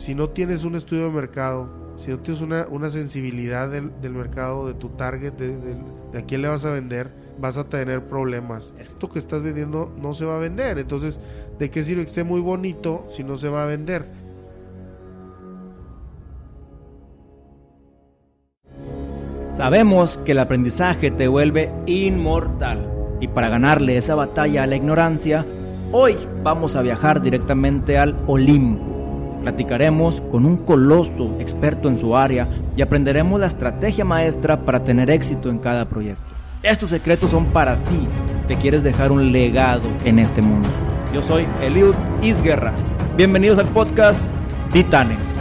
si no tienes un estudio de mercado, si no tienes una, una sensibilidad del, del mercado, de tu target, de, de, de a quién le vas a vender, vas a tener problemas. Esto que estás vendiendo no se va a vender. Entonces, ¿de qué sirve que esté muy bonito si no se va a vender? Sabemos que el aprendizaje te vuelve inmortal y para ganarle esa batalla a la ignorancia, hoy vamos a viajar directamente al Olimpo. Platicaremos con un coloso experto en su área y aprenderemos la estrategia maestra para tener éxito en cada proyecto. Estos secretos son para ti que quieres dejar un legado en este mundo. Yo soy Eliud Isguerra. Bienvenidos al podcast Titanes.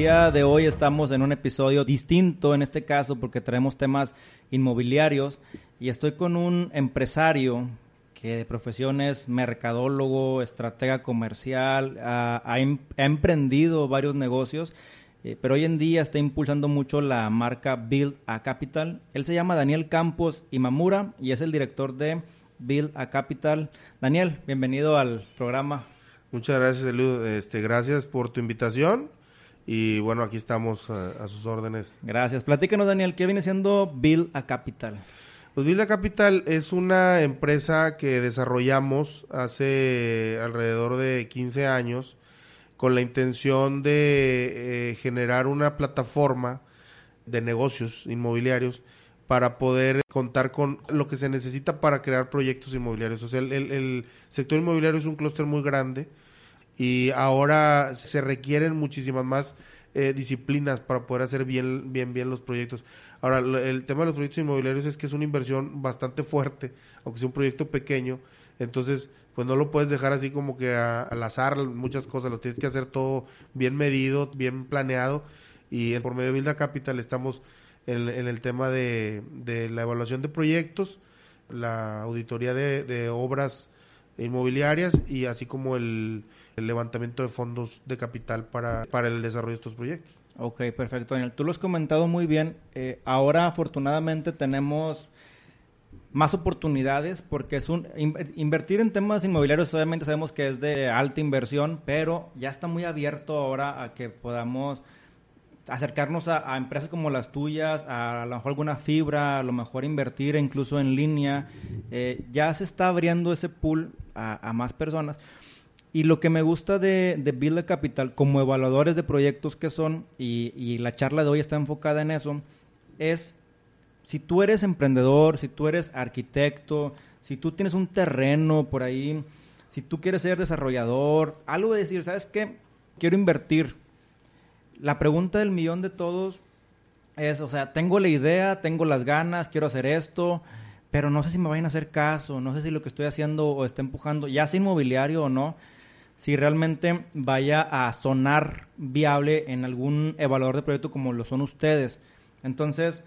Día de hoy estamos en un episodio distinto en este caso porque traemos temas inmobiliarios y estoy con un empresario que de profesión es mercadólogo, estratega comercial, ha, ha em- ha emprendido varios negocios, eh, pero hoy en día está impulsando mucho la marca Build a Capital. Él se llama Daniel Campos Imamura y es el director de Build a Capital. Daniel, bienvenido al programa. Muchas gracias, Eliud. Este, gracias por tu invitación. Y bueno, aquí estamos eh, a, a sus órdenes. Gracias. Platícanos, Daniel, ¿qué viene siendo Build a Capital? Pues Villa Capital es una empresa que desarrollamos hace alrededor de 15 años con la intención de eh, generar una plataforma de negocios inmobiliarios para poder contar con lo que se necesita para crear proyectos inmobiliarios. O sea, el, el- el sector inmobiliario es un clúster muy grande y ahora se requieren muchísimas más eh, disciplinas para poder hacer bien, bien, bien los proyectos. Ahora, el tema de los proyectos inmobiliarios es que es una inversión bastante fuerte, aunque sea un proyecto pequeño, entonces pues no lo puedes dejar así como que a- al azar muchas cosas, lo tienes que hacer todo bien medido, bien planeado y por medio de Builda Capital estamos en, el tema de, la evaluación de proyectos, la auditoría de obras inmobiliarias y así como el, el levantamiento de fondos de capital para, para el desarrollo de estos proyectos. Ok, perfecto, Daniel. Tú lo has comentado muy bien. Eh, ahora, afortunadamente, tenemos más oportunidades porque es un in- invertir en temas inmobiliarios obviamente sabemos que es de alta inversión pero ya está muy abierto ahora a que podamos acercarnos a, empresas como las tuyas a, lo mejor alguna fibra a lo mejor invertir incluso en línea Eh, ya se está abriendo ese pool a más personas y lo que me gusta de, de Build Capital como evaluadores de proyectos que son y, y la charla de hoy está enfocada en eso es si tú eres emprendedor, si tú eres arquitecto, si tú tienes un terreno por ahí, si tú quieres ser desarrollador, algo de decir, ¿sabes qué? Quiero invertir. La pregunta del millón de todos es, o sea, tengo la idea, tengo las ganas, quiero hacer esto, pero no sé si me vayan a hacer caso, no sé si lo que estoy haciendo o está empujando, ya sea inmobiliario o no, si realmente vaya a sonar viable en algún evaluador de proyecto como lo son ustedes. Entonces,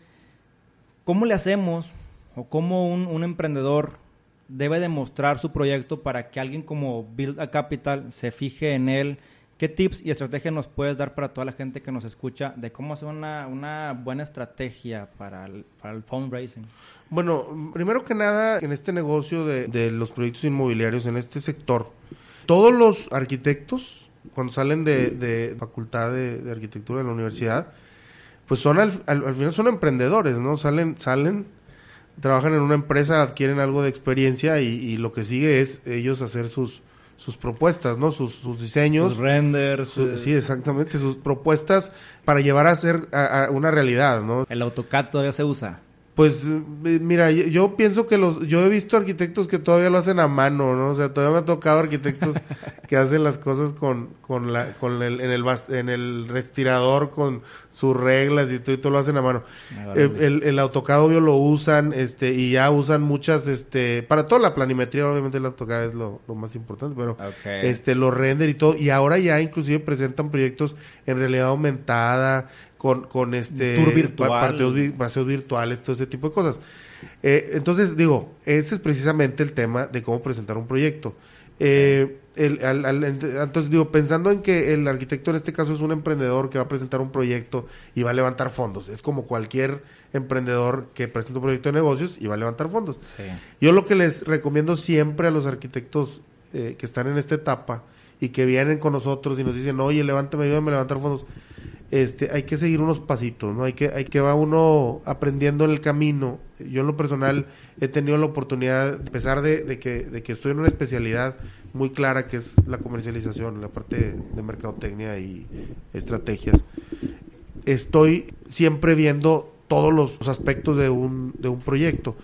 ¿cómo le hacemos o cómo un, emprendedor debe demostrar su proyecto para que alguien como Build a Capital se fije en él? ¿Qué tips y estrategias nos puedes dar para toda la gente que nos escucha de cómo hacer una, buena estrategia para el, fundraising? Bueno, primero que nada, en este negocio de los proyectos inmobiliarios, en este sector, todos los arquitectos, cuando salen de, de facultad de, de arquitectura en la universidad, pues son al, al- al final son emprendedores, ¿no? Salen, salen, trabajan en una empresa, adquieren algo de experiencia y, y lo que sigue es ellos hacer sus, sus propuestas, ¿no? Sus, sus diseños. Sus renders, su- eh, sí, exactamente, sus propuestas para llevar a a- a una realidad, ¿no? el AutoCAD todavía se usa. Pues eh, mira, yo, yo pienso que los, yo he visto arquitectos que todavía lo hacen a mano, ¿no? O sea, todavía me ha tocado arquitectos que hacen las cosas con, con la, con el, en el, en el respirador, con sus reglas y todo, y todo lo hacen a mano. Eh, el, el AutoCAD obvio lo usan, este, y ya usan muchas, este, para toda la planimetría, obviamente el AutoCAD es lo, lo más importante, pero este, los render y todo, y ahora ya inclusive presentan proyectos en realidad aumentada, con, con este Tour virtual. pa- parteos vi- paseos virtuales, todo ese tipo de cosas. Eh, entonces, digo, ese es precisamente el tema de cómo presentar un proyecto. Eh, el, al, entonces digo, pensando en que el arquitecto en este caso es un emprendedor que va a presentar un proyecto y va a levantar fondos, es como cualquier emprendedor que presenta un proyecto de negocios y va a levantar fondos. Yo lo que les recomiendo siempre a los arquitectos eh, que están en esta etapa y que vienen con nosotros y nos dicen, oye, levántame, ayúdame a levantar fondos, este, hay que seguir unos pasitos, ¿no? Hay que, hay que va uno aprendiendo en el camino. Yo en lo personal he tenido la oportunidad, a pesar de, que, de que estoy en una especialidad muy clara que es la comercialización, la parte de mercadotecnia y estrategias, estoy siempre viendo todos los aspectos de un, de un proyecto.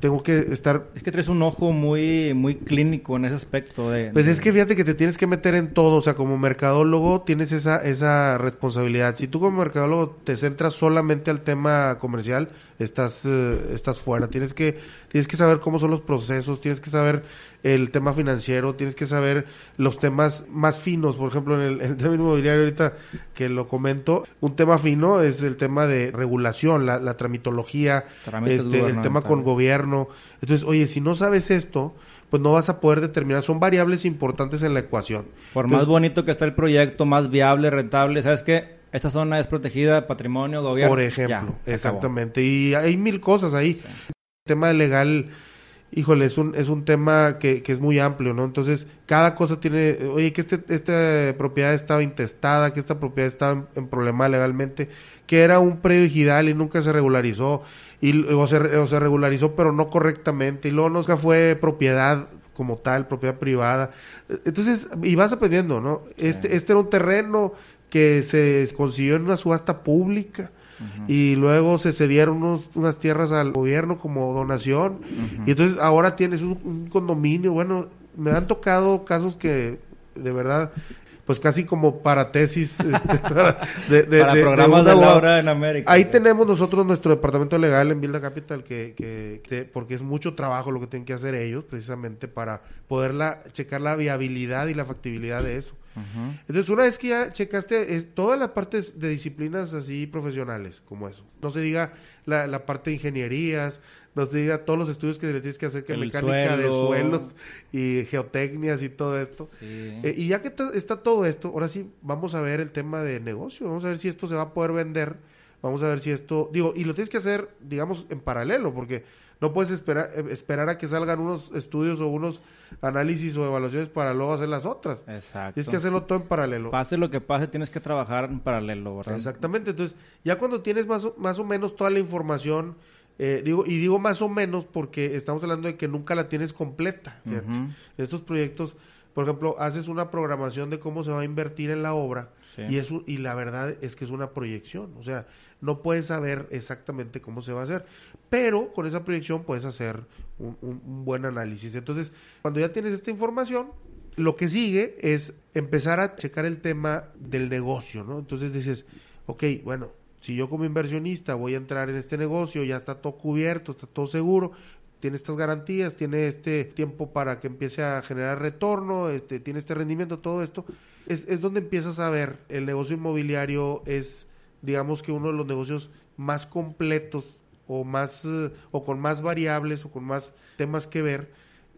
Tengo que estar... Es que traes un ojo muy, muy clínico en ese aspecto. De, pues es que fíjate que te tienes que meter en todo, o sea, como mercadólogo tienes esa, esa responsabilidad. Si tú como mercadólogo te centras solamente al tema comercial, estás, eh, estás fuera. Tienes que, tienes que saber cómo son los procesos, tienes que saber el tema financiero, tienes que saber los temas más finos. Por ejemplo, en el, tema inmobiliario, ahorita que lo comento, un tema fino es el tema de regulación, la, tramitología, este, el tema con gobierno. Entonces, oye, si no sabes esto, pues no vas a poder determinar, son variables importantes en la ecuación. Por más bonito que esté el proyecto, más viable, rentable, ¿sabes qué? Esta zona es protegida, patrimonio, gobierno. Por ejemplo, exactamente. Y hay mil cosas ahí. El tema legal, híjole, es un, es un tema que, que, es muy amplio, ¿no? Entonces, cada cosa tiene, oye, que este, esta propiedad estaba intestada, que esta propiedad estaba en, problema legalmente, que era un predio digital y nunca se regularizó, y, o, se, o se regularizó pero no correctamente, y luego nunca fue propiedad como tal, propiedad privada. Entonces, y vas aprendiendo, ¿no? Este, este era un terreno que se consiguió en una subasta pública y luego se cedieron unas tierras al gobierno como donación y entonces ahora tienes un, condominio. Bueno, me han tocado casos que de verdad pues casi como para tesis este, de, para programas de, la en América. Ahí tenemos nosotros nuestro departamento legal en Builda Capital que, que, porque es mucho trabajo lo que tienen que hacer ellos precisamente para poderla checar la viabilidad y la factibilidad de eso. Entonces, una vez que ya checaste es, todas las partes de disciplinas así profesionales, como eso, no se diga la, la parte de ingenierías, no se diga todos los estudios que le tienes que hacer, que mecánica de suelos y geotecnias y todo esto. Eh, y ya que está todo esto, ahora sí vamos a ver el tema de negocio, vamos a ver si esto se va a poder vender, vamos a ver si esto, digo, y lo tienes que hacer, digamos, en paralelo, porque no puedes esperar, eh, esperar a que salgan unos estudios o unos análisis o evaluaciones para luego hacer las otras. Exacto. Tienes que hacerlo todo en paralelo. Pase lo que pase, tienes que trabajar en paralelo, ¿verdad? Exactamente. Entonces, ya cuando tienes más o, más o menos toda la información, eh, digo, y digo más o menos porque estamos hablando de que nunca la tienes completa. Estos proyectos, por ejemplo, haces una programación de cómo se va a invertir en la obra y, eso, y la verdad es que es una proyección. O sea, no puedes saber exactamente cómo se va a hacer, pero con esa proyección puedes hacer un, buen análisis. Entonces, cuando ya tienes esta información, lo que sigue es empezar a checar el tema del negocio, ¿no? Entonces dices, ok, bueno, si yo como inversionista voy a entrar en este negocio, ya está todo cubierto, está todo seguro, tiene estas garantías, tiene este tiempo para que empiece a generar retorno, este, tiene este rendimiento, todo esto, es, es donde empiezas a ver el negocio inmobiliario es digamos que uno de los negocios más completos o más eh, o con más variables o con más temas que ver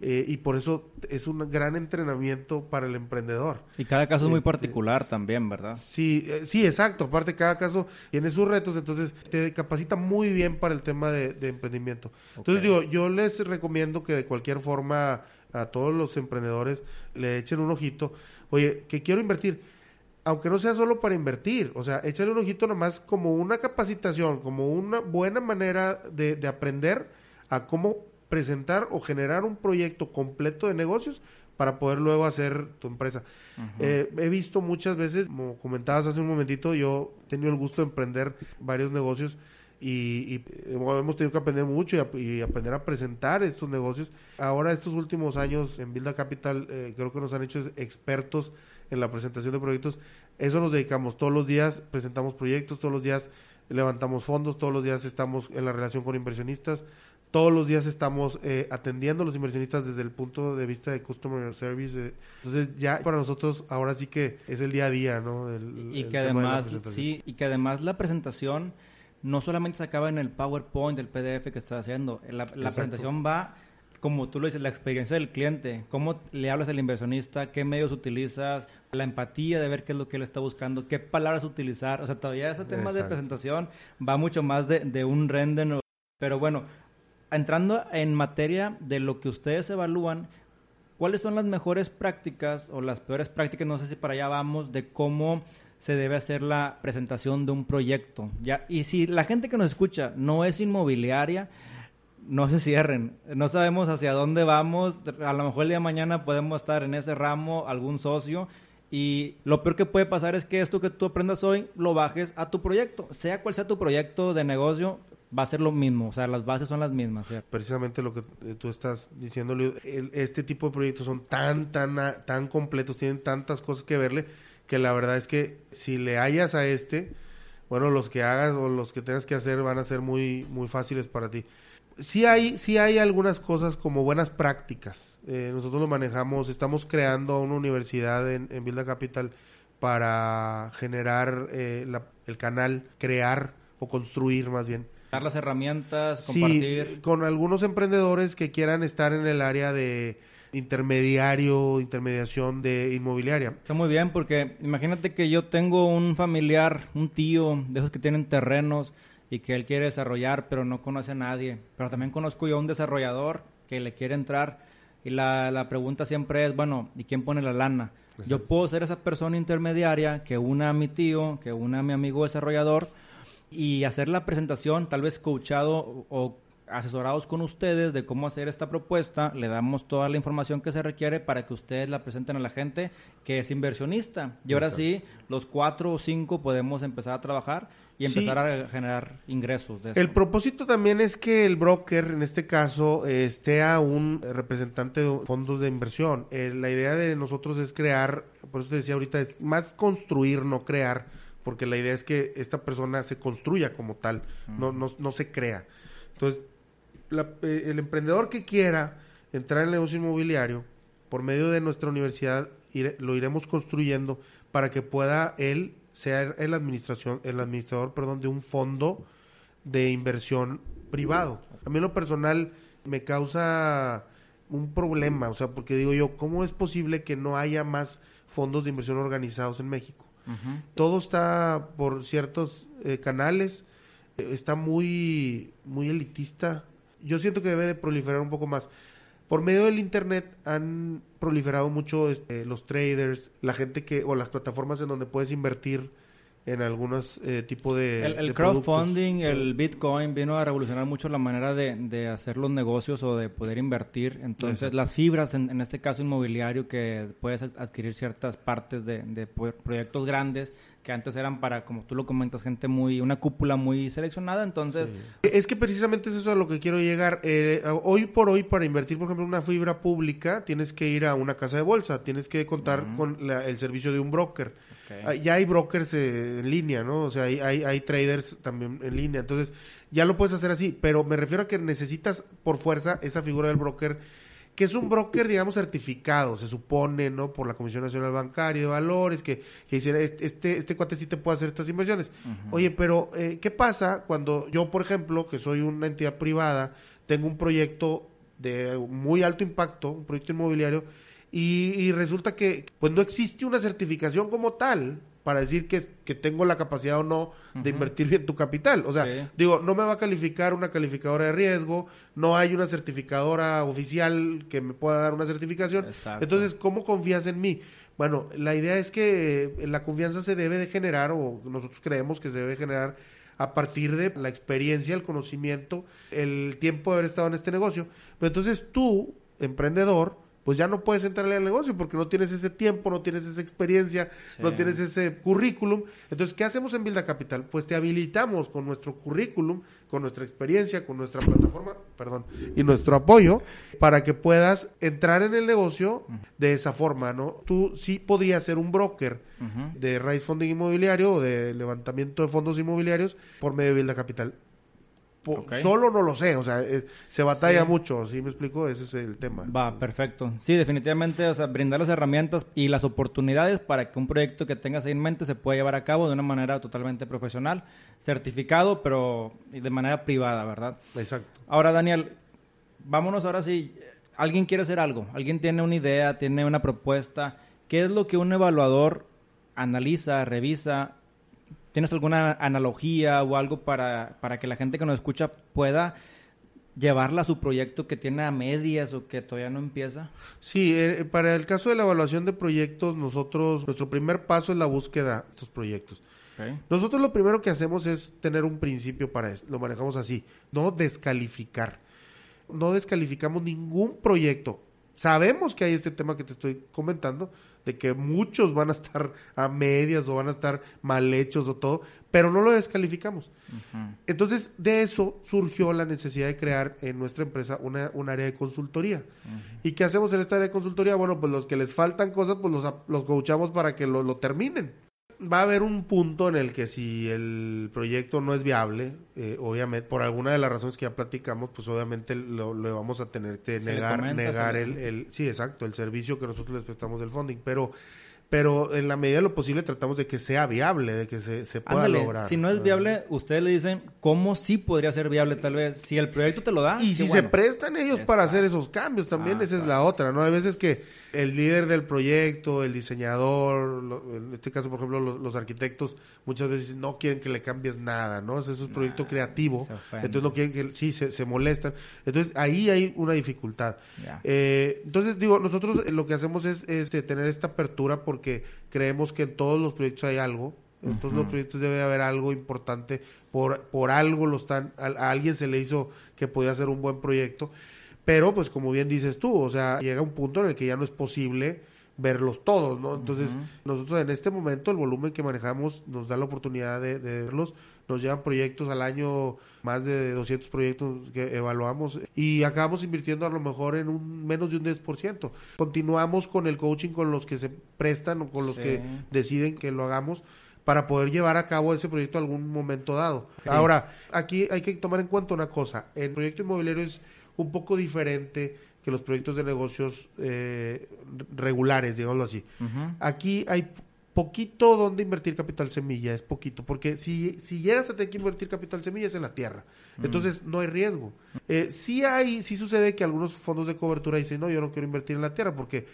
eh, y por eso es un gran entrenamiento para el emprendedor. Y cada caso es muy este, particular también, ¿verdad? Sí, eh, sí, exacto. Aparte, cada caso tiene sus retos, entonces te capacita muy bien para el tema de, emprendimiento. Entonces, digo, yo les recomiendo que de cualquier forma a todos los emprendedores le echen un ojito. Oye, que quiero invertir aunque no sea solo para invertir, o sea, échale un ojito nomás como una capacitación, como una buena manera de, aprender a cómo presentar o generar un proyecto completo de negocios para poder luego hacer tu empresa. Eh, he visto muchas veces, como comentabas hace un momentito, yo he tenido el gusto de emprender varios negocios y, hemos tenido que aprender mucho y, aprender a presentar estos negocios. Ahora, estos últimos años en Builda Capital, eh, creo que nos han hecho expertos en la presentación de proyectos. Eso nos dedicamos todos los días, presentamos proyectos, todos los días levantamos fondos, todos los días estamos en la relación con inversionistas, todos los días estamos eh, atendiendo a los inversionistas desde el punto de vista de customer service. Eh. entonces ya para nosotros ahora sí que es el día a día, ¿no? y que además sí y que además la presentación no solamente se acaba en el PowerPoint, el PDF que estás haciendo, la, la presentación va como tú lo dices, la experiencia del cliente, cómo le hablas al inversionista, qué medios utilizas, la empatía de ver qué es lo que él está buscando, qué palabras utilizar. O sea, todavía ese tema de presentación va mucho más de, de un render. Pero bueno, entrando en materia de lo que ustedes evalúan, ¿cuáles son las mejores prácticas o las peores prácticas? No sé si para allá vamos, de cómo se debe hacer la presentación de un proyecto. Y si la gente que nos escucha no es inmobiliaria, no se cierren. No sabemos hacia dónde vamos. A lo mejor el día de mañana podemos estar en ese ramo, algún socio. Y lo peor que puede pasar es que esto que tú aprendas hoy lo bajes a tu proyecto. Sea cual sea tu proyecto de negocio, va a ser lo mismo. O sea, las bases son las mismas. Precisamente lo que eh, tú estás diciendo, este tipo de proyectos son tan, tan, tan completos, tienen tantas cosas que verle, que la verdad es que si le hallas a este, bueno, los que hagas o los que tengas que hacer van a ser muy, muy fáciles para ti sí hay, sí hay algunas cosas como buenas prácticas. Eh, nosotros lo manejamos, estamos creando una universidad en, en Builda Capital para generar eh, el canal, crear o construir más bien. Dar las herramientas, compartir. Sí, con algunos emprendedores que quieran estar en el área de intermediario, intermediación de inmobiliaria. Está muy bien porque imagínate que yo tengo un familiar, un tío de esos que tienen terrenos y que él quiere desarrollar, pero no conoce a nadie. Pero también conozco yo a un desarrollador que le quiere entrar y la, la pregunta siempre es, bueno, ¿y quién pone la lana? Yo puedo ser esa persona intermediaria que una a mi tío, que una a mi amigo desarrollador y hacer la presentación, tal vez coachado o asesorados con ustedes de cómo hacer esta propuesta, le damos toda la información que se requiere para que ustedes la presenten a la gente que es inversionista. Y ahora sí, los cuatro o cinco podemos empezar a trabajar y empezar a generar ingresos. De El propósito también es que el broker, en este caso, esté a un representante de fondos de inversión. Eh, la idea de nosotros es crear, por eso te decía ahorita, es más construir, no crear, porque la idea es que esta persona se construya como tal, no, no, no se crea. Entonces, eh, el emprendedor que quiera entrar en el negocio inmobiliario, por medio de nuestra universidad, lo iremos construyendo para que pueda él ser el administración, el administrador, perdón, de un fondo de inversión privado. A mí lo personal me causa un problema, o sea, porque digo yo, ¿cómo es posible que no haya más fondos de inversión organizados en México? Todo está por ciertos eh, canales, eh, está muy, muy elitista, yo siento que debe de proliferar un poco más. Por medio del internet han proliferado mucho este, los traders, la gente que o las plataformas en donde puedes invertir en algunos eh, tipos de el, crowdfunding, el Bitcoin vino a revolucionar mucho la manera de, de, hacer los negocios o de poder invertir. Entonces, las fibras, en, en, este caso inmobiliario, que puedes adquirir ciertas partes de, de proyectos grandes, que antes eran para, como tú lo comentas, gente muy, una cúpula muy seleccionada, entonces... Es que precisamente es eso a lo que quiero llegar. Eh, hoy por hoy, para invertir, por ejemplo, en una fibra pública, tienes que ir a una casa de bolsa, tienes que contar con el servicio de un broker. Ah, ya hay brokers eh, en línea, ¿no? O sea, hay, hay, hay traders también en línea, entonces ya lo puedes hacer así, pero me refiero a que necesitas por fuerza esa figura del broker que es un broker, digamos, certificado, se supone, ¿no? Por la Comisión Nacional Bancaria de Valores, que, que dicen, este, este, este cuate sí te puede hacer estas inversiones. Oye, pero, eh, ¿qué pasa cuando yo, por ejemplo, que soy una entidad privada, tengo un proyecto de muy alto impacto, un proyecto inmobiliario, y, y resulta que, pues, no existe una certificación como tal, para decir que, que tengo la capacidad o no de invertir bien tu capital. O sea, digo, no me va a calificar una calificadora de riesgo, no hay una certificadora oficial que me pueda dar una certificación. Entonces, ¿cómo confías en mí? Bueno, la idea es que eh, la confianza se debe de generar, o nosotros creemos que se debe generar a partir de la experiencia, el conocimiento, el tiempo de haber estado en este negocio. Pero entonces tú, emprendedor, pues ya no puedes entrarle al negocio porque no tienes ese tiempo, no tienes esa experiencia, no tienes ese currículum. Entonces, ¿qué hacemos en Builda Capital? Pues te habilitamos con nuestro currículum, con nuestra experiencia, con nuestra plataforma, perdón, y nuestro apoyo para que puedas entrar en el negocio de esa forma, ¿no? Tú sí podrías ser un broker de raíz funding inmobiliario o de levantamiento de fondos inmobiliarios por medio de Builda Capital. Solo no lo sé, o sea, eh, se batalla mucho, ¿sí me explico? Ese es el tema. Va, perfecto. Sí, definitivamente, o sea, brindar las herramientas y las oportunidades para que un proyecto que tengas ahí en mente se pueda llevar a cabo de una manera totalmente profesional, certificado, pero de manera privada, ¿verdad? Exacto. Ahora, Daniel, vámonos ahora sí alguien quiere hacer algo, alguien tiene una idea, tiene una propuesta. ¿Qué es lo que un evaluador analiza, revisa? ¿Tienes alguna analogía o algo para, para que la gente que nos escucha pueda llevarla a su proyecto que tiene a medias o que todavía no empieza? Sí, eh, para el caso de la evaluación de proyectos, nosotros, nuestro primer paso es la búsqueda de estos proyectos. Nosotros lo primero que hacemos es tener un principio para esto, lo manejamos así, no descalificar. No descalificamos ningún proyecto. Sabemos que hay este tema que te estoy comentando, de que muchos van a estar a medias o van a estar mal hechos o todo, pero no lo descalificamos. Entonces, de eso surgió la necesidad de crear en nuestra empresa una, un área de consultoría. ¿Y qué hacemos en esta área de consultoría? Bueno, pues los que les faltan cosas, pues los, los coachamos para que lo, lo terminen va a haber un punto en el que si el proyecto no es viable, eh, obviamente, por alguna de las razones que ya platicamos, pues obviamente lo, vamos a tener que negar, negar el, el, sí, exacto, el servicio que nosotros les prestamos del funding, pero pero en la medida de lo posible tratamos de que sea viable, de que se, se pueda lograr. Si no es viable, ustedes le dicen cómo sí podría ser viable tal vez. Si el proyecto te lo da. Y si se prestan ellos para hacer esos cambios, también esa es la otra, ¿no? Hay veces que el líder del proyecto, el diseñador, en este caso, por ejemplo, los, arquitectos, muchas veces no quieren que le cambies nada, ¿no? Ese es un proyecto creativo, entonces no quieren que, sí, se, se, molestan. Entonces ahí hay una dificultad. Eh, entonces, digo, nosotros lo que hacemos es este, tener esta apertura porque creemos que en todos los proyectos hay algo. En todos los proyectos debe haber algo importante. Por, por algo lo están, a alguien se le hizo que podía ser un buen proyecto. Pero, pues como bien dices tú, o sea, llega un punto en el que ya no es posible verlos todos, ¿no? Entonces, nosotros en este momento el volumen que manejamos nos da la oportunidad de, verlos. Nos llevan proyectos al año, más de 200 proyectos que evaluamos y acabamos invirtiendo a lo mejor en un menos de un 10%. Continuamos con el coaching con los que se prestan o con los que deciden que lo hagamos para poder llevar a cabo ese proyecto algún momento dado. Ahora, aquí hay que tomar en cuenta una cosa. El proyecto inmobiliario es un poco diferente que los proyectos de negocios eh, regulares, digámoslo así. Aquí hay poquito donde invertir capital semilla, es poquito, porque si, si llegas a tener que invertir capital semilla es en la tierra, entonces no hay riesgo. Eh, sí hay, sí sucede que algunos fondos de cobertura dicen, no, yo no quiero invertir en la tierra porque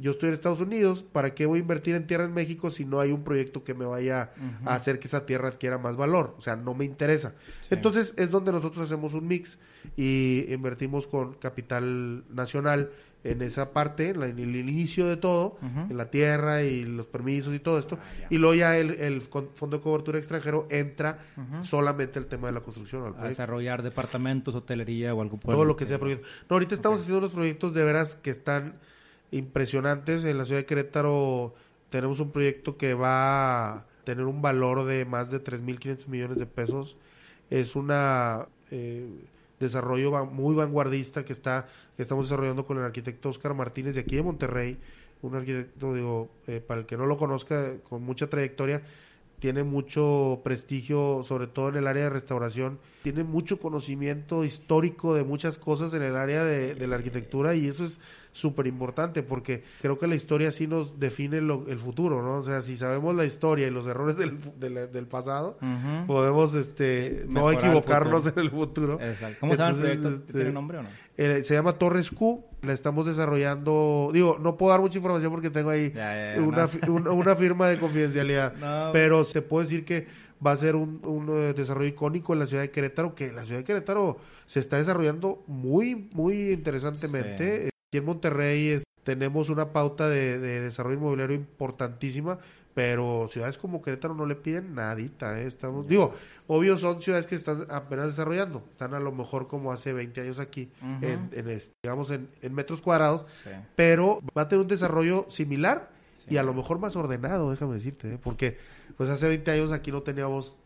yo estoy en Estados Unidos, ¿para qué voy a invertir en tierra en México si no hay un proyecto que me vaya a hacer que esa tierra adquiera más valor? O sea, no me interesa. Entonces es donde nosotros hacemos un mix y invertimos con capital nacional en esa parte, en, el inicio de todo, en la tierra y los permisos y todo esto, ah, y luego ya el, fondo de cobertura extranjero entra solamente el tema de la construcción. a desarrollar departamentos, hotelería o algo por Todo lo que sea proyecto. No, ahorita estamos haciendo unos proyectos de veras que están impresionantes. En la ciudad de Querétaro tenemos un proyecto que va a tener un valor de más de 3.500 millones de pesos. Es una eh, desarrollo muy vanguardista que está que estamos desarrollando con el arquitecto Oscar Martínez de aquí de Monterrey, un arquitecto digo eh, para el que no lo conozca con mucha trayectoria tiene mucho prestigio, sobre todo en el área de restauración, tiene mucho conocimiento histórico de muchas cosas en el área de, de la arquitectura y eso es súper importante porque creo que la historia sí nos define el futuro, ¿no? O sea, si sabemos la historia y los errores del, del, pasado, podemos este no equivocarnos en el futuro. Exacto. ¿Cómo se llama el proyecto? Este, ¿Tiene nombre o no? Eh, se llama Torres Q, la estamos desarrollando, digo, no puedo dar mucha información porque tengo ahí una, una, firma de confidencialidad, pero se puede decir que va a ser un, un, eh, desarrollo icónico en la ciudad de Querétaro, que la ciudad de Querétaro se está desarrollando muy, muy interesantemente en Monterrey tenemos una pauta de, desarrollo inmobiliario importantísima, pero ciudades como Querétaro no le piden nadita. ¿eh? Estamos, digo, obvio son ciudades que están apenas desarrollando, están a lo mejor como hace 20 años aquí, en, digamos en, metros cuadrados, pero va a tener un desarrollo similar y a lo mejor más ordenado, déjame decirte, ¿eh? porque pues hace 20 años aquí no teníamos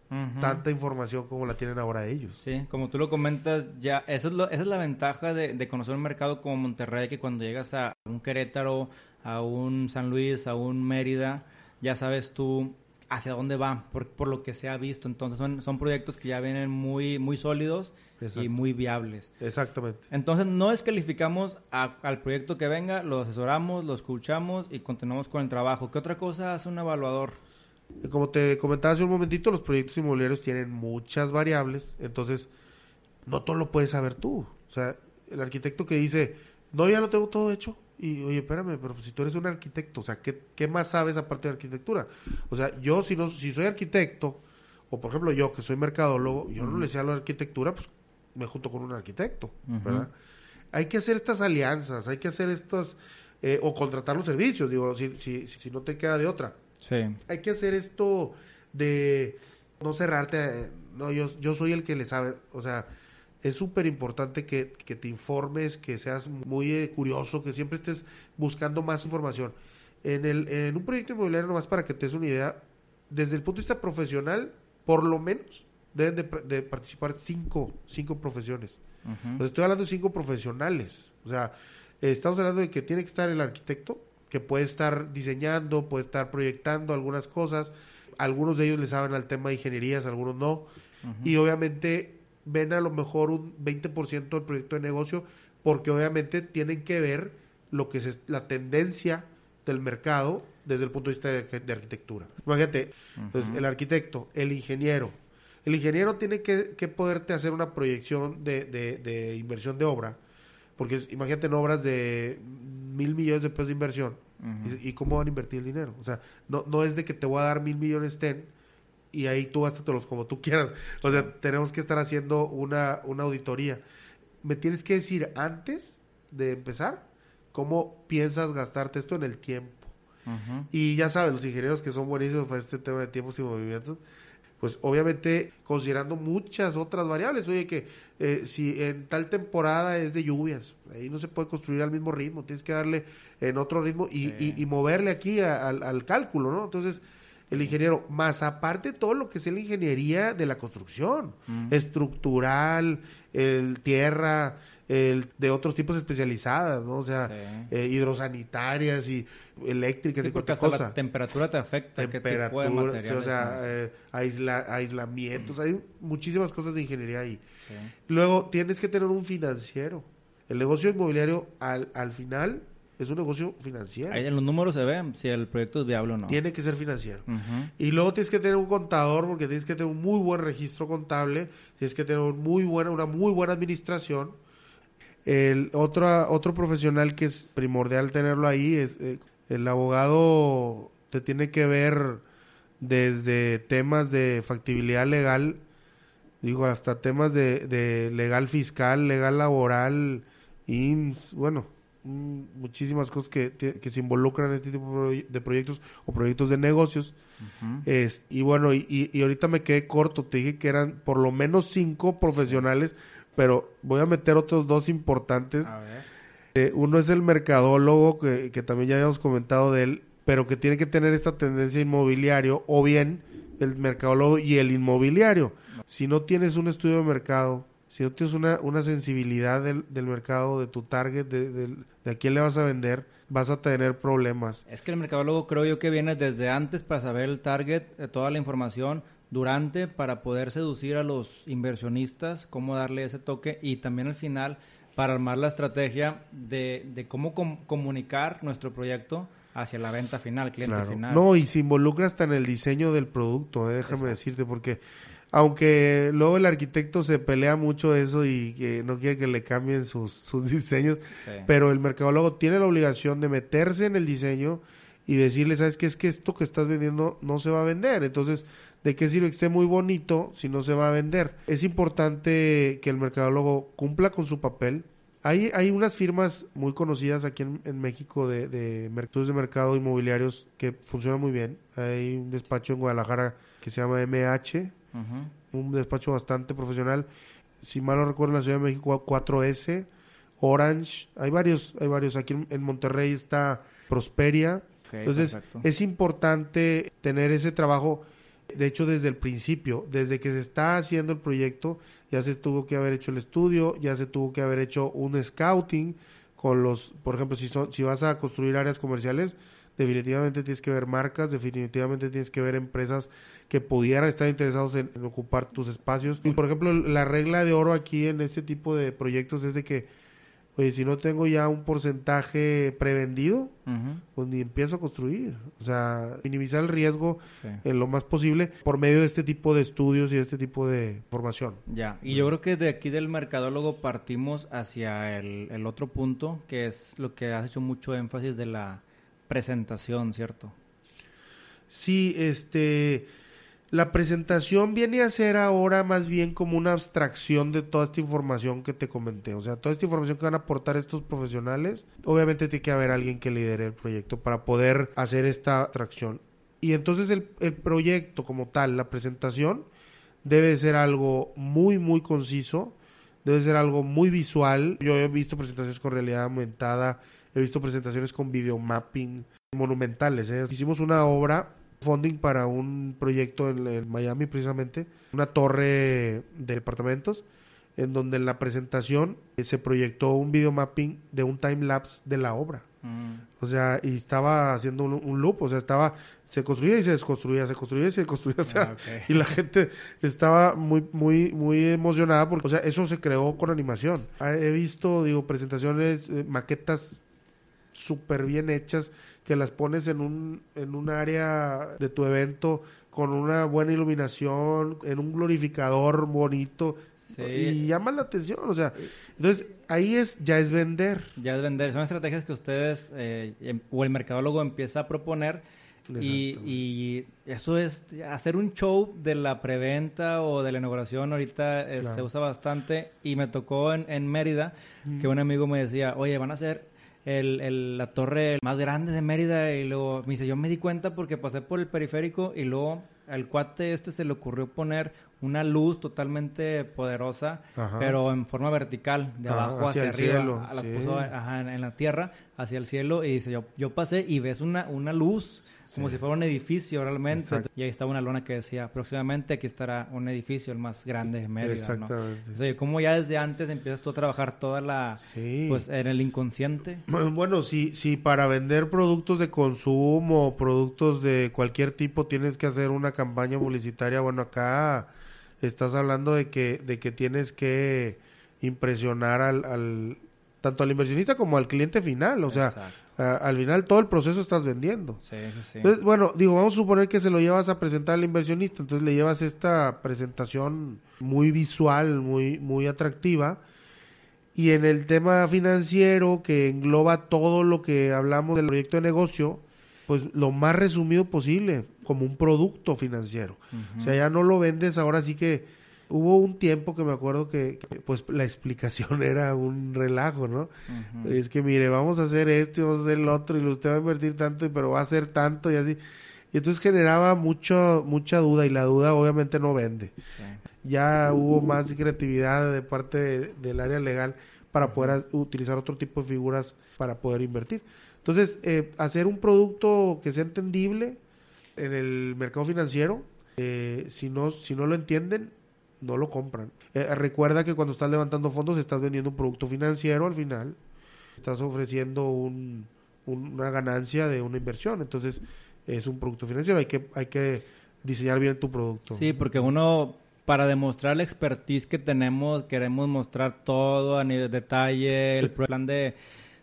tanta información como la tienen ahora ellos. Sí, como tú lo comentas, ya eso es lo, esa es la ventaja de, conocer un mercado como Monterrey, que cuando llegas a un Querétaro, a un San Luis, a un Mérida, ya sabes tú hacia dónde va, por, por lo que se ha visto. Entonces son, son proyectos que ya vienen muy, muy sólidos y muy viables. Exactamente. Entonces no descalificamos al proyecto que venga, lo asesoramos, lo escuchamos y continuamos con el trabajo. ¿Qué otra cosa hace un evaluador? Como te comentaba hace un momentito, los proyectos inmobiliarios tienen muchas variables, entonces no todo lo puedes saber tú. O sea, el arquitecto que dice, No, ya lo tengo todo hecho. Y oye, espérame, pero si tú eres un arquitecto, o sea, ¿qué, qué más sabes aparte de arquitectura? O sea, yo si no, si soy arquitecto, o por ejemplo yo que soy mercadólogo, yo no le sé a la arquitectura, pues me junto con un arquitecto, ¿verdad? Hay que hacer estas alianzas, hay que hacer estas, eh, o contratar los servicios, digo, si, si, si no te queda de otra. Sí. Hay que hacer esto de no cerrarte, no, yo, yo soy el que le sabe, o sea, es súper importante que, que, te informes, que seas muy eh, curioso, que siempre estés buscando más información. En, el, en un proyecto inmobiliario, nomás para que te des una idea, desde el punto de vista profesional, por lo menos deben de, participar cinco, cinco profesiones. estoy hablando de cinco profesionales. O sea, estamos hablando de que tiene que estar el arquitecto, que puede estar diseñando, puede estar proyectando algunas cosas. Algunos de ellos le saben al tema de ingenierías, algunos no. Y obviamente ven a lo mejor un 20% del proyecto de negocio porque obviamente tienen que ver lo que es la tendencia del mercado desde el punto de vista de, arquitectura. Imagínate, pues, el arquitecto, el ingeniero. El ingeniero tiene que, poderte hacer una proyección de, de, inversión de obra, porque imagínate en obras de mil millones de pesos de inversión. y, cómo van a invertir el dinero? O sea, no, no es de que te voy a dar mil millones ten y ahí tú gástatelos como tú quieras. O sea, tenemos que estar haciendo una, una auditoría. Me tienes que decir antes de empezar cómo piensas gastarte esto en el tiempo. Y ya sabes, los ingenieros que son buenísimos para este tema de tiempos y movimientos, pues obviamente considerando muchas otras variables. Oye, que eh, si en tal temporada es de lluvias, ahí no se puede construir al mismo ritmo, tienes que darle en otro ritmo y, y, moverle aquí al, al cálculo, ¿no? Entonces, el ingeniero, más aparte todo lo que es la ingeniería de la construcción, mm. estructural, el tierra, el, de otros tipos especializadas, ¿no? O sea, eh, hidrosanitarias y eléctricas y cualquier cosa. La temperatura te afecta. Temperatura, o sea, eh, aislamientos, hay muchísimas cosas de ingeniería ahí. Luego, tienes que tener un financiero. El negocio inmobiliario, al, al final, es un negocio financiero. Ahí en los números se ven si el proyecto es viable o no. Tiene que ser financiero. Y luego tienes que tener un contador porque tienes que tener un muy buen registro contable, tienes que tener muy buena, una muy buena administración. El otro, otro profesional que es primordial tenerlo ahí es eh, el abogado te tiene que ver desde temas de factibilidad legal, digo, hasta temas de, de legal fiscal, legal laboral, IMSS, bueno, muchísimas cosas que, que, se involucran en este tipo de proyectos o proyectos de negocios. es, y bueno, y, y, ahorita me quedé corto, te dije que eran por lo menos cinco profesionales, pero voy a meter otros dos importantes. Eh, uno es el mercadólogo, que, que también ya habíamos comentado de él, pero que tiene que tener esta tendencia inmobiliario, o bien el mercadólogo y el inmobiliario. Si no tienes un estudio de mercado, si no tienes una, una sensibilidad del, del, mercado, de tu target, de, de, a quién le vas a vender, vas a tener problemas. Es que el mercadólogo creo yo que viene desde antes para saber el target, de toda la información, durante para poder seducir a los inversionistas, cómo darle ese toque y también al final para armar la estrategia de, de cómo comunicar nuestro proyecto hacia la venta final, cliente final. No, y se involucra hasta en el diseño del producto, eh, déjame decirte, porque aunque luego el arquitecto se pelea mucho eso y que no quiere que le cambien sus, sus diseños, pero el mercadólogo tiene la obligación de meterse en el diseño y decirle, ¿sabes qué? Es que esto que estás vendiendo no se va a vender. Entonces, ¿de qué sirve que esté muy bonito si no se va a vender? Es importante que el mercadólogo cumpla con su papel. Hay, hay unas firmas muy conocidas aquí en, México de, de de mercado inmobiliarios que funcionan muy bien. Hay un despacho en Guadalajara que se llama MH, un despacho bastante profesional. Si mal no recuerdo, en la Ciudad de México 4S, Orange, hay varios, hay varios. Aquí en, Monterrey está Prosperia. Entonces, es importante tener ese trabajo, de hecho, desde el principio, desde que se está haciendo el proyecto, ya se tuvo que haber hecho el estudio, ya se tuvo que haber hecho un scouting con los, por ejemplo, si, son, si vas a construir áreas comerciales, definitivamente tienes que ver marcas, definitivamente tienes que ver empresas que pudieran estar interesados en, ocupar tus espacios. Y por ejemplo, la regla de oro aquí en este tipo de proyectos es de que, Oye, si no tengo ya un porcentaje prevendido, pues ni empiezo a construir. O sea, minimizar el riesgo en lo más posible por medio de este tipo de estudios y de este tipo de formación. Ya, y yo creo que de aquí del mercadólogo partimos hacia el, el otro punto, que es lo que has hecho mucho énfasis de la presentación, ¿cierto? Sí, este la presentación viene a ser ahora más bien como una abstracción de toda esta información que te comenté. O sea, toda esta información que van a aportar estos profesionales, obviamente tiene que haber alguien que lidere el proyecto para poder hacer esta abstracción. Y entonces el, el proyecto como tal, la presentación, debe ser algo muy, muy conciso, debe ser algo muy visual. Yo he visto presentaciones con realidad aumentada, he visto presentaciones con videomapping monumentales. ¿eh? Hicimos una obra funding para un proyecto en, Miami precisamente, una torre de departamentos, en donde en la presentación eh, se proyectó un video mapping de un time lapse de la obra. Mm. O sea, y estaba haciendo un, loop, o sea, estaba, se construía y se desconstruía, se construía y se construía, ah, y la gente estaba muy, muy, muy emocionada porque, o sea, eso se creó con animación. Ah, he visto, digo, presentaciones, eh, maquetas súper bien hechas que las pones en un, en un área de tu evento con una buena iluminación, en un glorificador bonito. Y llaman la atención, o sea, entonces ahí es, ya es vender. Ya es vender, son estrategias que ustedes eh, em, o el mercadólogo empieza a proponer y, y, eso es hacer un show de la preventa o de la inauguración ahorita eh, se usa bastante y me tocó en, en Mérida que un amigo me decía, oye, van a hacer el, la torre más grande de Mérida y luego me dice, yo me di cuenta porque pasé por el periférico y luego al cuate este se le ocurrió poner una luz totalmente poderosa, pero en forma vertical, de abajo hacia, arriba, la puso en, la tierra, hacia el cielo, y dice, yo, yo pasé y ves una, una luz como si fuera un edificio realmente. Y ahí estaba una lona que decía, próximamente aquí estará un edificio, el más grande de Mérida. Exactamente. como ya desde antes empiezas tú a trabajar toda la, pues en el inconsciente. Bueno, si, si para vender productos de consumo, productos de cualquier tipo tienes que hacer una campaña publicitaria, bueno, acá estás hablando de que, de que tienes que impresionar al, al tanto al inversionista como al cliente final, o sea, al final todo el proceso estás vendiendo. Sí, sí, Entonces, bueno, digo, vamos a suponer que se lo llevas a presentar al inversionista, entonces le llevas esta presentación muy visual, muy, muy atractiva. Y en el tema financiero, que engloba todo lo que hablamos del proyecto de negocio, pues lo más resumido posible, como un producto financiero. O sea, ya no lo vendes ahora sí que Hubo un tiempo que me acuerdo que, pues la explicación era un relajo, ¿no? Es que mire, vamos a hacer esto y vamos a hacer el otro y usted va a invertir tanto, pero va a hacer tanto y así. Y entonces generaba mucho, mucha duda y la duda obviamente no vende. Ya hubo más creatividad de parte del área legal para poder utilizar otro tipo de figuras para poder invertir. Entonces, eh, hacer un producto que sea entendible en el mercado financiero, eh, si, no, si no lo entienden, no lo compran. Eh, recuerda que cuando estás levantando fondos estás vendiendo un producto financiero al final, estás ofreciendo un, una ganancia de una inversión, entonces es un producto financiero, hay que, hay que diseñar bien tu producto. Sí, porque uno para demostrar la expertise que tenemos, queremos mostrar todo a nivel de detalle, el plan de,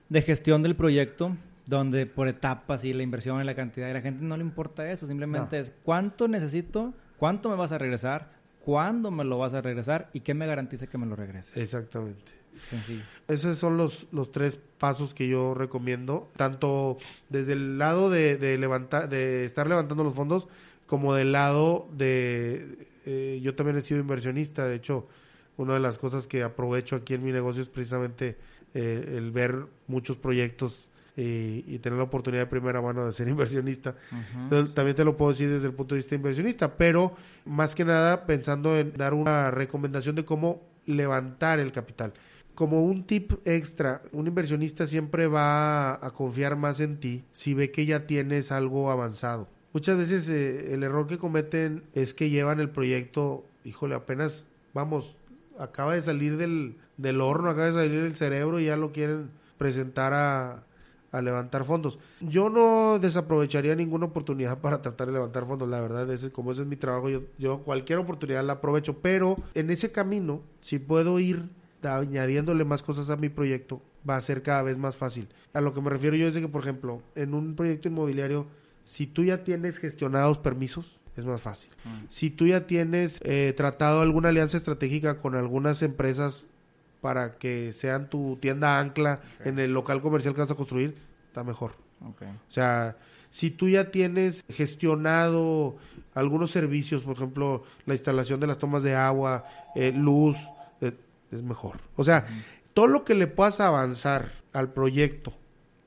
de gestión del proyecto, donde por etapas y la inversión y la cantidad, y la gente no le importa eso, simplemente es cuánto necesito, cuánto me vas a regresar, cuándo me lo vas a regresar y qué me garantiza que me lo regreses. Exactamente. Sencillo. Esos son los, los tres pasos que yo recomiendo, tanto desde el lado de, levantar, de estar levantando los fondos, como del lado de... Eh, yo también he sido inversionista, de hecho, una de las cosas que aprovecho aquí en mi negocio es precisamente eh, el ver muchos proyectos y, tener la oportunidad de primera mano de ser inversionista. Entonces, también te lo puedo decir desde el punto de vista inversionista, pero más que nada pensando en dar una recomendación de cómo levantar el capital. Como un tip extra, un inversionista siempre va a confiar más en ti si ve que ya tienes algo avanzado. Muchas veces eh, el error que cometen es que llevan el proyecto, híjole, apenas, vamos, acaba de salir del, del horno, acaba de salir del cerebro y ya lo quieren presentar a, a levantar fondos. Yo no desaprovecharía ninguna oportunidad para tratar de levantar fondos, la verdad, es, como ese es mi trabajo, yo, yo cualquier oportunidad la aprovecho, pero en ese camino, si puedo ir añadiéndole más cosas a mi proyecto, va a ser cada vez más fácil. A lo que me refiero yo es de que, por ejemplo, en un proyecto inmobiliario, si tú ya tienes gestionados permisos, es más fácil. Mm. Si tú ya tienes eh, tratado alguna alianza estratégica con algunas empresas para que sean tu tienda ancla en el local comercial que vas a construir, está mejor. O sea, si tú ya tienes gestionado algunos servicios, por ejemplo, la instalación de las tomas de agua, eh, luz, eh, es mejor. O sea, todo lo que le puedas avanzar al proyecto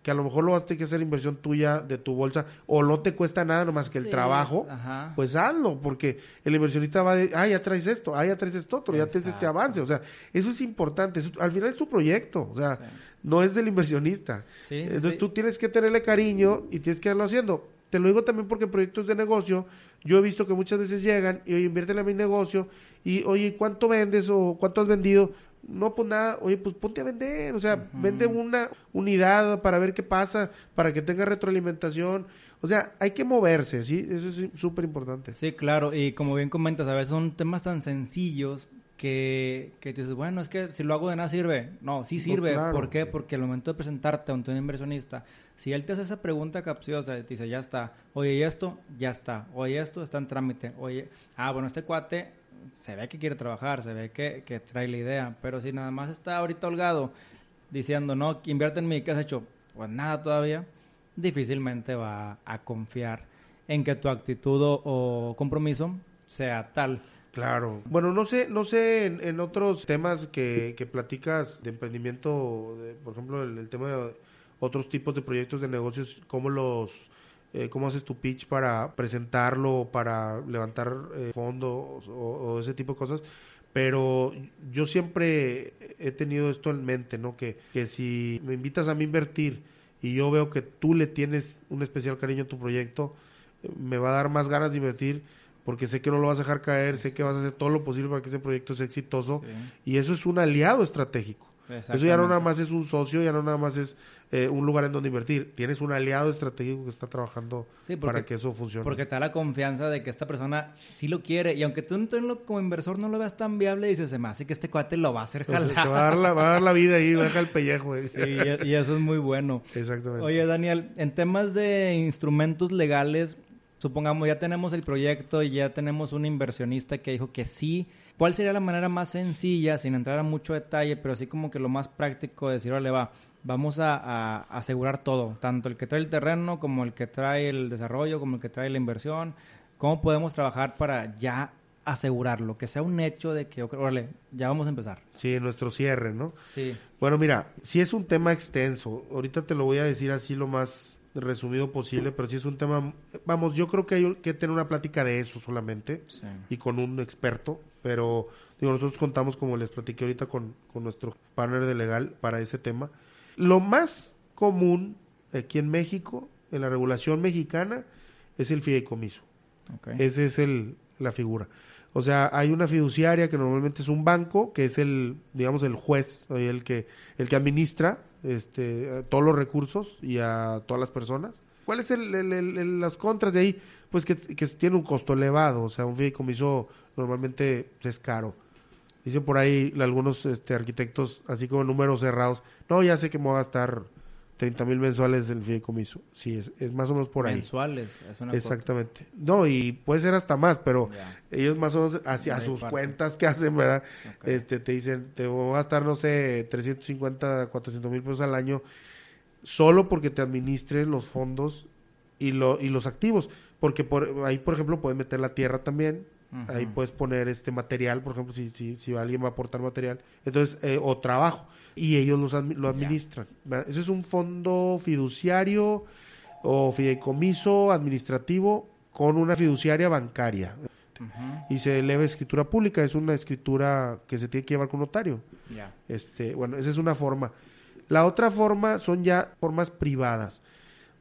que a lo mejor lo vas a tener que hacer inversión tuya de tu bolsa o no te cuesta nada nomás que el trabajo, pues hazlo, porque el inversionista va de, ah, ya traes esto, ah, ya traes esto otro, ya tienes este avance, o sea, eso es importante, al final es tu proyecto, o sea, no es del inversionista. Entonces tú tienes que tenerle cariño y tienes que irlo haciendo. Te lo digo también porque proyectos de negocio, yo he visto que muchas veces llegan y, oye, inviértela en mi negocio y, oye, ¿cuánto vendes o cuánto has vendido? No, pues nada, oye, pues ponte a vender, o sea, vende una unidad para ver qué pasa, para que tenga retroalimentación. O sea, hay que moverse, ¿sí? Eso es súper importante. Sí, claro, y como bien comentas, a veces son temas tan sencillos que, que dices, bueno, es que si lo hago de nada sirve. No, sí sirve. ¿Por qué? Porque al momento de presentarte a un inversionista, si él te hace esa pregunta capciosa, te dice, ya está, oye, ¿y esto? Ya está, oye, esto está en trámite, oye, ah, bueno, este cuate se ve que quiere trabajar, se ve que, que, trae la idea, pero si nada más está ahorita holgado diciendo, no, invierte en mí, ¿qué has hecho? Pues nada todavía, difícilmente va a confiar en que tu actitud o, compromiso sea tal. Claro. Bueno, no sé, no sé en, otros temas que, que, platicas de emprendimiento, por ejemplo, el, el, tema de otros tipos de proyectos de negocios, cómo los eh, cómo haces tu pitch para presentarlo, para levantar eh, fondos o, ese tipo de cosas. Pero yo siempre he tenido esto en mente, ¿no? Que, que si me invitas a mí invertir y yo veo que tú le tienes un especial cariño a tu proyecto, me va a dar más ganas de invertir porque sé que no lo vas a dejar caer, sé que vas a hacer todo lo posible para que ese proyecto sea exitoso y eso es un aliado estratégico. Eso ya no nada más es un socio, ya no nada más es eh, un lugar en donde invertir. Tienes un aliado estratégico que está trabajando para que eso funcione. Porque te da la confianza de que esta persona sí lo quiere. Y aunque tú como inversor no lo veas tan viable, dices, se me hace que este cuate lo va a hacer pues, jalar. se va a, dar la, va a dar la vida ahí, va a dejar el pellejo. Sí, y, eso es muy bueno. Exactamente. Oye, Daniel, en temas de instrumentos legales, supongamos ya tenemos el proyecto y ya tenemos un inversionista que dijo que sí ¿Cuál sería la manera más sencilla, sin entrar a mucho detalle, pero así como que lo más práctico de decir, vale, va, vamos a, asegurar todo, tanto el que trae el terreno como el que trae el desarrollo, como el que trae la inversión? ¿Cómo podemos trabajar para ya asegurarlo, que sea un hecho de que, órale, ya vamos a empezar. Sí, nuestro cierre, ¿no? Sí. Bueno, mira, si es un tema extenso, ahorita te lo voy a decir así lo más resumido posible, pero si es un tema, vamos, yo creo que hay que tener una plática de eso solamente y con un experto, pero digo, nosotros contamos, como les platiqué ahorita, con, nuestro partner de legal para ese tema. Lo más común aquí en México, en la regulación mexicana, es el fideicomiso. Okay. Esa es el, la figura. O sea, hay una fiduciaria que normalmente es un banco, que es el, digamos, el juez, el que, el que administra este, todos los recursos y a todas las personas. ¿Cuáles son las contras de ahí? Pues que, que tiene un costo elevado, o sea, un fideicomiso normalmente es caro. Dicen por ahí algunos este, arquitectos, así como números cerrados, no, ya sé que me voy a gastar 30 mil mensuales del fideicomiso. Sí, es, es, más o menos por ahí. Mensuales, es una Exactamente. No, y puede ser hasta más, pero ellos más o menos hacia sus cuentas que hacen, ¿verdad? Este, te dicen, te voy a gastar, no sé, 350, 400 mil pesos al año, solo porque te administren los fondos y, lo, y los activos. Porque por, ahí, por ejemplo, puedes meter la tierra también, Ahí puedes poner este material, por ejemplo, si, si, si alguien va a aportar material, entonces, eh, o trabajo, y ellos los, lo administran. Eso es un fondo fiduciario o fideicomiso administrativo con una fiduciaria bancaria. Y se eleva escritura pública, es una escritura que se tiene que llevar con notario. Este, bueno, esa es una forma. La otra forma son ya formas privadas.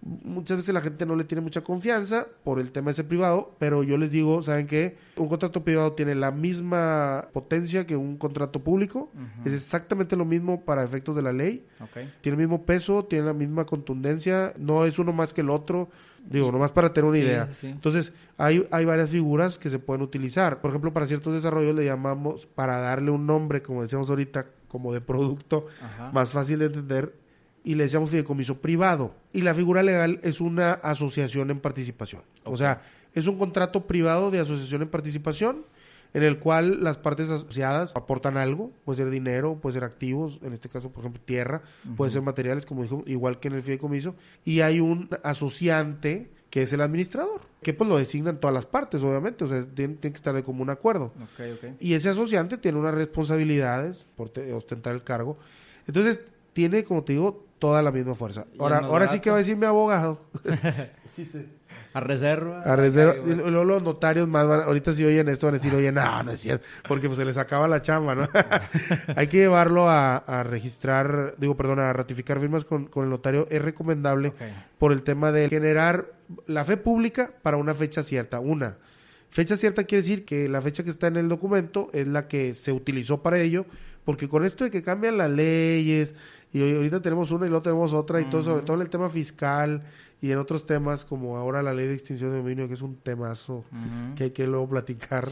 Muchas veces la gente no le tiene mucha confianza por el tema ese privado, pero yo les digo, ¿saben qué? Un contrato privado tiene la misma potencia que un contrato público, es exactamente lo mismo para efectos de la ley, tiene el mismo peso, tiene la misma contundencia, no es uno más que el otro, digo, nomás para tener una idea. Entonces, hay, hay varias figuras que se pueden utilizar. Por ejemplo, para ciertos desarrollos le llamamos, para darle un nombre, como decíamos ahorita, como de producto, más fácil de entender, y le decíamos fideicomiso privado. Y la figura legal es una asociación en participación. O sea, es un contrato privado de asociación en participación en el cual las partes asociadas aportan algo, puede ser dinero, puede ser activos, en este caso, por ejemplo, tierra, puede ser materiales, como dijo, igual que en el fideicomiso, y hay un asociante que es el administrador, que pues lo designan todas las partes, obviamente, o sea, tiene, que estar de común acuerdo. Y ese asociante tiene unas responsabilidades por ostentar el cargo. Entonces, tiene, como te digo, toda la misma fuerza. Ahora, ahora sí que va a decir mi abogado. a reserva. A reserva. Luego los notarios más van, ahorita si oyen esto van a decir, oye, no, no es cierto, porque pues se les acaba la chamba, ¿no? Hay que llevarlo a, registrar, digo, perdón, a ratificar firmas con, el notario. Es recomendable por el tema de generar la fe pública para una fecha cierta. Una, fecha cierta quiere decir que la fecha que está en el documento es la que se utilizó para ello, porque con esto de que cambian las leyes, y ahorita tenemos una y luego tenemos otra, y todo, sobre todo en el tema fiscal y en otros temas como ahora la ley de extinción de dominio, que es un temazo que hay que luego platicar,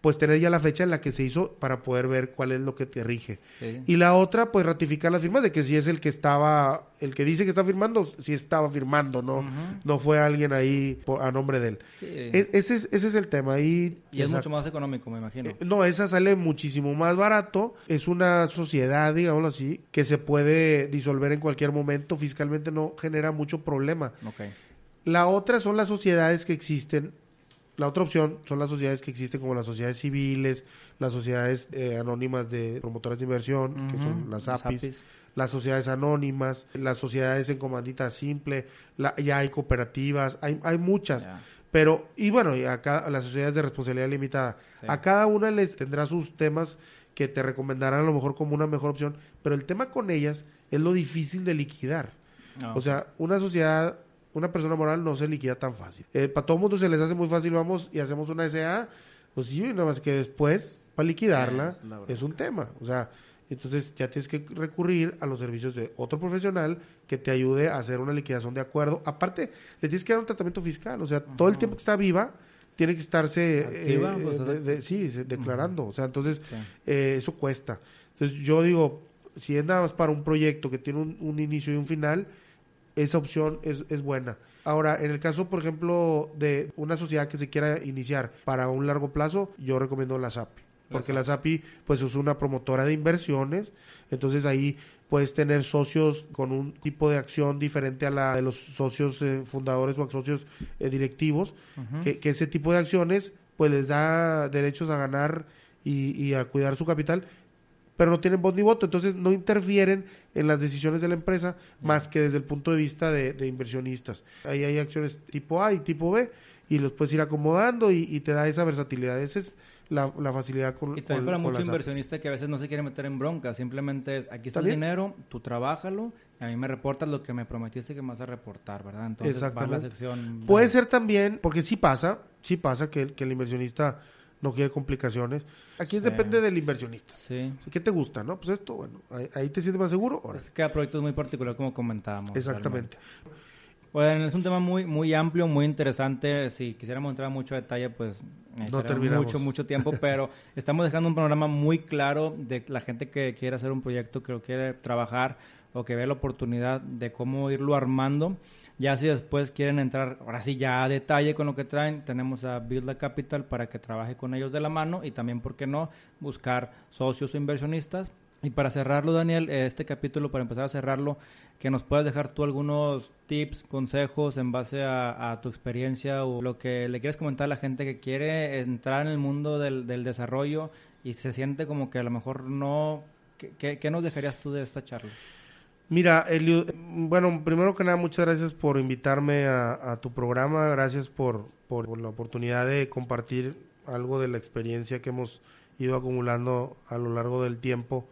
pues tener ya la fecha en la que se hizo para poder ver cuál es lo que te rige. Y la otra, pues ratificar la firma de que si es el que estaba, el que dice que está firmando, si estaba firmando, no no fue alguien ahí a nombre de él. ese, es, ese es el tema. Y, y es mucho más económico, me imagino. Eh, no, esa sale muchísimo más barato. Es una sociedad, digámoslo así, que se puede disolver en cualquier momento. Fiscalmente no genera mucho problema. La otra son las sociedades que existen. La otra opción son las sociedades que existen como las sociedades civiles, las sociedades eh, anónimas de promotoras de inversión, que son las APIs, las sociedades anónimas, las sociedades en comandita simple, ya hay cooperativas, hay, hay muchas. Pero, y bueno, y acá las sociedades de responsabilidad limitada. A cada una les tendrá sus temas que te recomendarán a lo mejor como una mejor opción, pero el tema con ellas es lo difícil de liquidar. Ah, o sea, una sociedad una persona moral no se liquida tan fácil. Eh, para todo el mundo se les hace muy fácil, vamos y hacemos una SA, pues sí, nada más que después, para liquidarla, es, un tema. O sea, entonces ya tienes que recurrir a los servicios de otro profesional que te ayude a hacer una liquidación de acuerdo. Aparte, le tienes que dar un tratamiento fiscal. O sea, todo el tiempo que está viva, tiene que estarse eh, pues, sí, declarando. O sea, entonces eh, eso cuesta. Entonces yo digo, si es nada más para un proyecto que tiene un, un inicio y un final, esa opción es, es buena. Ahora, en el caso, por ejemplo, de una sociedad que se quiera iniciar para un largo plazo, yo recomiendo la SAPI. Porque la SAPI, pues, es una promotora de inversiones. Entonces, ahí puedes tener socios con un tipo de acción diferente a la de los socios eh, fundadores o socios eh, directivos. que, que, ese tipo de acciones, pues, les da derechos a ganar y, y a cuidar su capital pero no tienen voz ni voto, entonces no interfieren en las decisiones de la empresa más que desde el punto de vista de, inversionistas. Ahí hay acciones tipo A y tipo B y los puedes ir acomodando y, te da esa versatilidad. Esa es la, facilidad con Y también para muchos inversionistas que a veces no se quieren meter en bronca, simplemente es, aquí está el dinero, tú trabájalo, y a mí me reportas lo que me prometiste que me vas a reportar, ¿verdad? Entonces va la sección... Puede ser también, porque sí pasa, sí pasa que, que el inversionista no quiere complicaciones. Aquí depende del inversionista. Sí. ¿Qué te gusta, no? Pues esto, bueno, ahí, te sientes más seguro. Es que cada proyecto es muy particular, como comentábamos. Exactamente. Bueno, es un tema muy muy amplio, muy interesante. Si quisiéramos entrar en mucho detalle, pues no terminamos. mucho, mucho tiempo, pero estamos dejando un panorama muy claro de la gente que quiere hacer un proyecto, que lo quiere trabajar o que ve la oportunidad de cómo irlo armando. Ya si después quieren entrar, ahora sí ya a detalle con lo que traen, tenemos a Build the Capital para que trabaje con ellos de la mano y también, ¿por qué no?, buscar socios o inversionistas. Y para cerrarlo, Daniel, este capítulo, para empezar a cerrarlo, que nos puedas dejar tú algunos tips, consejos en base a, tu experiencia o lo que le quieres comentar a la gente que quiere entrar en el mundo del, desarrollo y se siente como que a lo mejor no... qué nos dejarías tú de esta charla? Mira, Elio, bueno, primero que nada, muchas gracias por invitarme a, tu programa, gracias por, por, la oportunidad de compartir algo de la experiencia que hemos ido acumulando a lo largo del tiempo.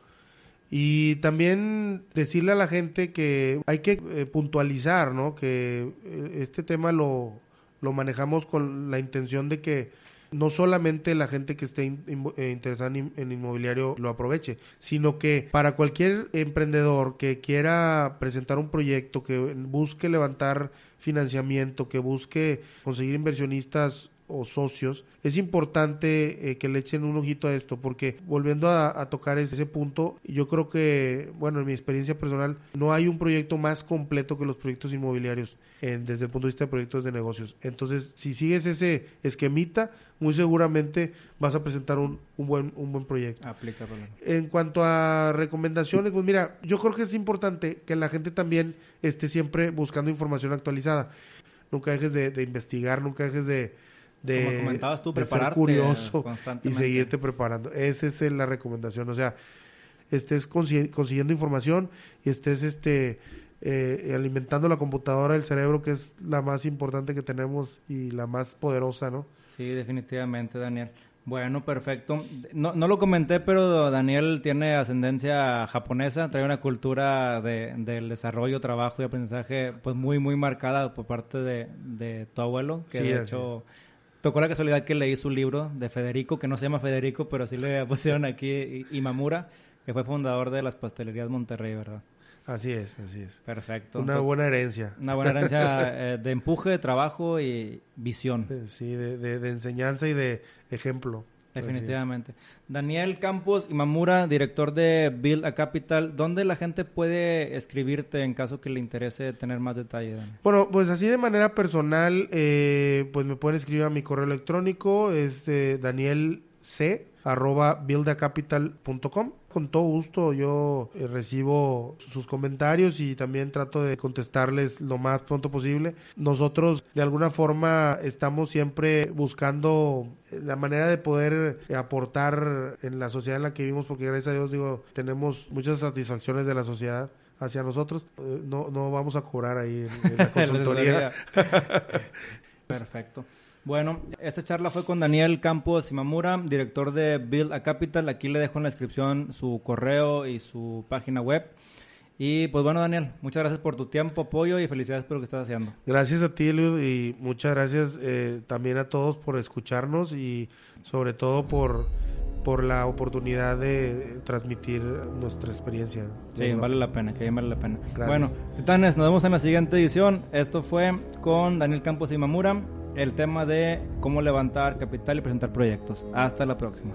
Y también decirle a la gente que hay que eh, puntualizar, ¿no? Que eh, este tema lo, lo manejamos con la intención de que no solamente la gente que esté eh, interesada en, inmobiliario lo aproveche, sino que para cualquier emprendedor que quiera presentar un proyecto, que busque levantar financiamiento, que busque conseguir inversionistas o socios, es importante eh, que le echen un ojito a esto, porque volviendo a, tocar ese punto, yo creo que, bueno, en mi experiencia personal, no hay un proyecto más completo que los proyectos inmobiliarios desde el punto de vista de proyectos de negocios. Entonces, si sigues ese esquemita, muy seguramente vas a presentar un, un buen, un buen proyecto. En cuanto a recomendaciones, pues mira, yo creo que es importante que la gente también esté siempre buscando información actualizada. Nunca dejes de investigar, nunca dejes de de, Como comentabas tú, ser curioso y seguirte preparando. Esa es la recomendación. O sea, estés consiguiendo información y estés este eh, alimentando la computadora del cerebro, que es la más importante que tenemos y la más poderosa, ¿no? Sí, definitivamente, Daniel. Bueno, perfecto. No, no lo comenté, pero Daniel tiene ascendencia japonesa, trae una cultura de, del desarrollo, trabajo y aprendizaje pues muy, muy marcada por parte de, de tu abuelo, que de hecho... Tocó la casualidad que leí su libro de Federico, que no se llama Federico, pero sí le pusieron aquí Imamura, que fue fundador de las pastelerías Monterrey, ¿verdad? Así es, así es. Perfecto. Una buena herencia. Una buena herencia eh, de empuje, de trabajo y visión. Sí, de, de enseñanza y de ejemplo. Definitivamente. Daniel Campos Imamura, director de Build a Capital, ¿dónde la gente puede escribirte en caso que le interese tener más detalle? Bueno, pues así de manera personal, eh, pues me pueden escribir a mi correo electrónico, es de Daniel C arroba buildacapital.com. Con todo gusto yo eh, recibo sus comentarios y también trato de contestarles lo más pronto posible. Nosotros de alguna forma estamos siempre buscando eh, la manera de poder eh, aportar en la sociedad en la que vivimos porque gracias a Dios digo tenemos muchas satisfacciones de la sociedad hacia nosotros. no, no vamos a cobrar ahí en la consultoría. Perfecto. Bueno, esta charla fue con Daniel Campos Imamura, director de Build a Capital. Aquí le dejo en la descripción su correo y su página web. Y pues bueno, Daniel, muchas gracias por tu tiempo, apoyo y felicidades por lo que estás haciendo. Gracias a ti, Eliud, y muchas gracias eh, también a todos por escucharnos y sobre todo por, por la oportunidad de transmitir nuestra experiencia. Sí, vale la pena, que bien vale la pena. Bueno, titanes, nos vemos en la siguiente edición. Esto fue con Daniel Campos Imamura el tema de cómo levantar capital y presentar proyectos. Hasta la próxima.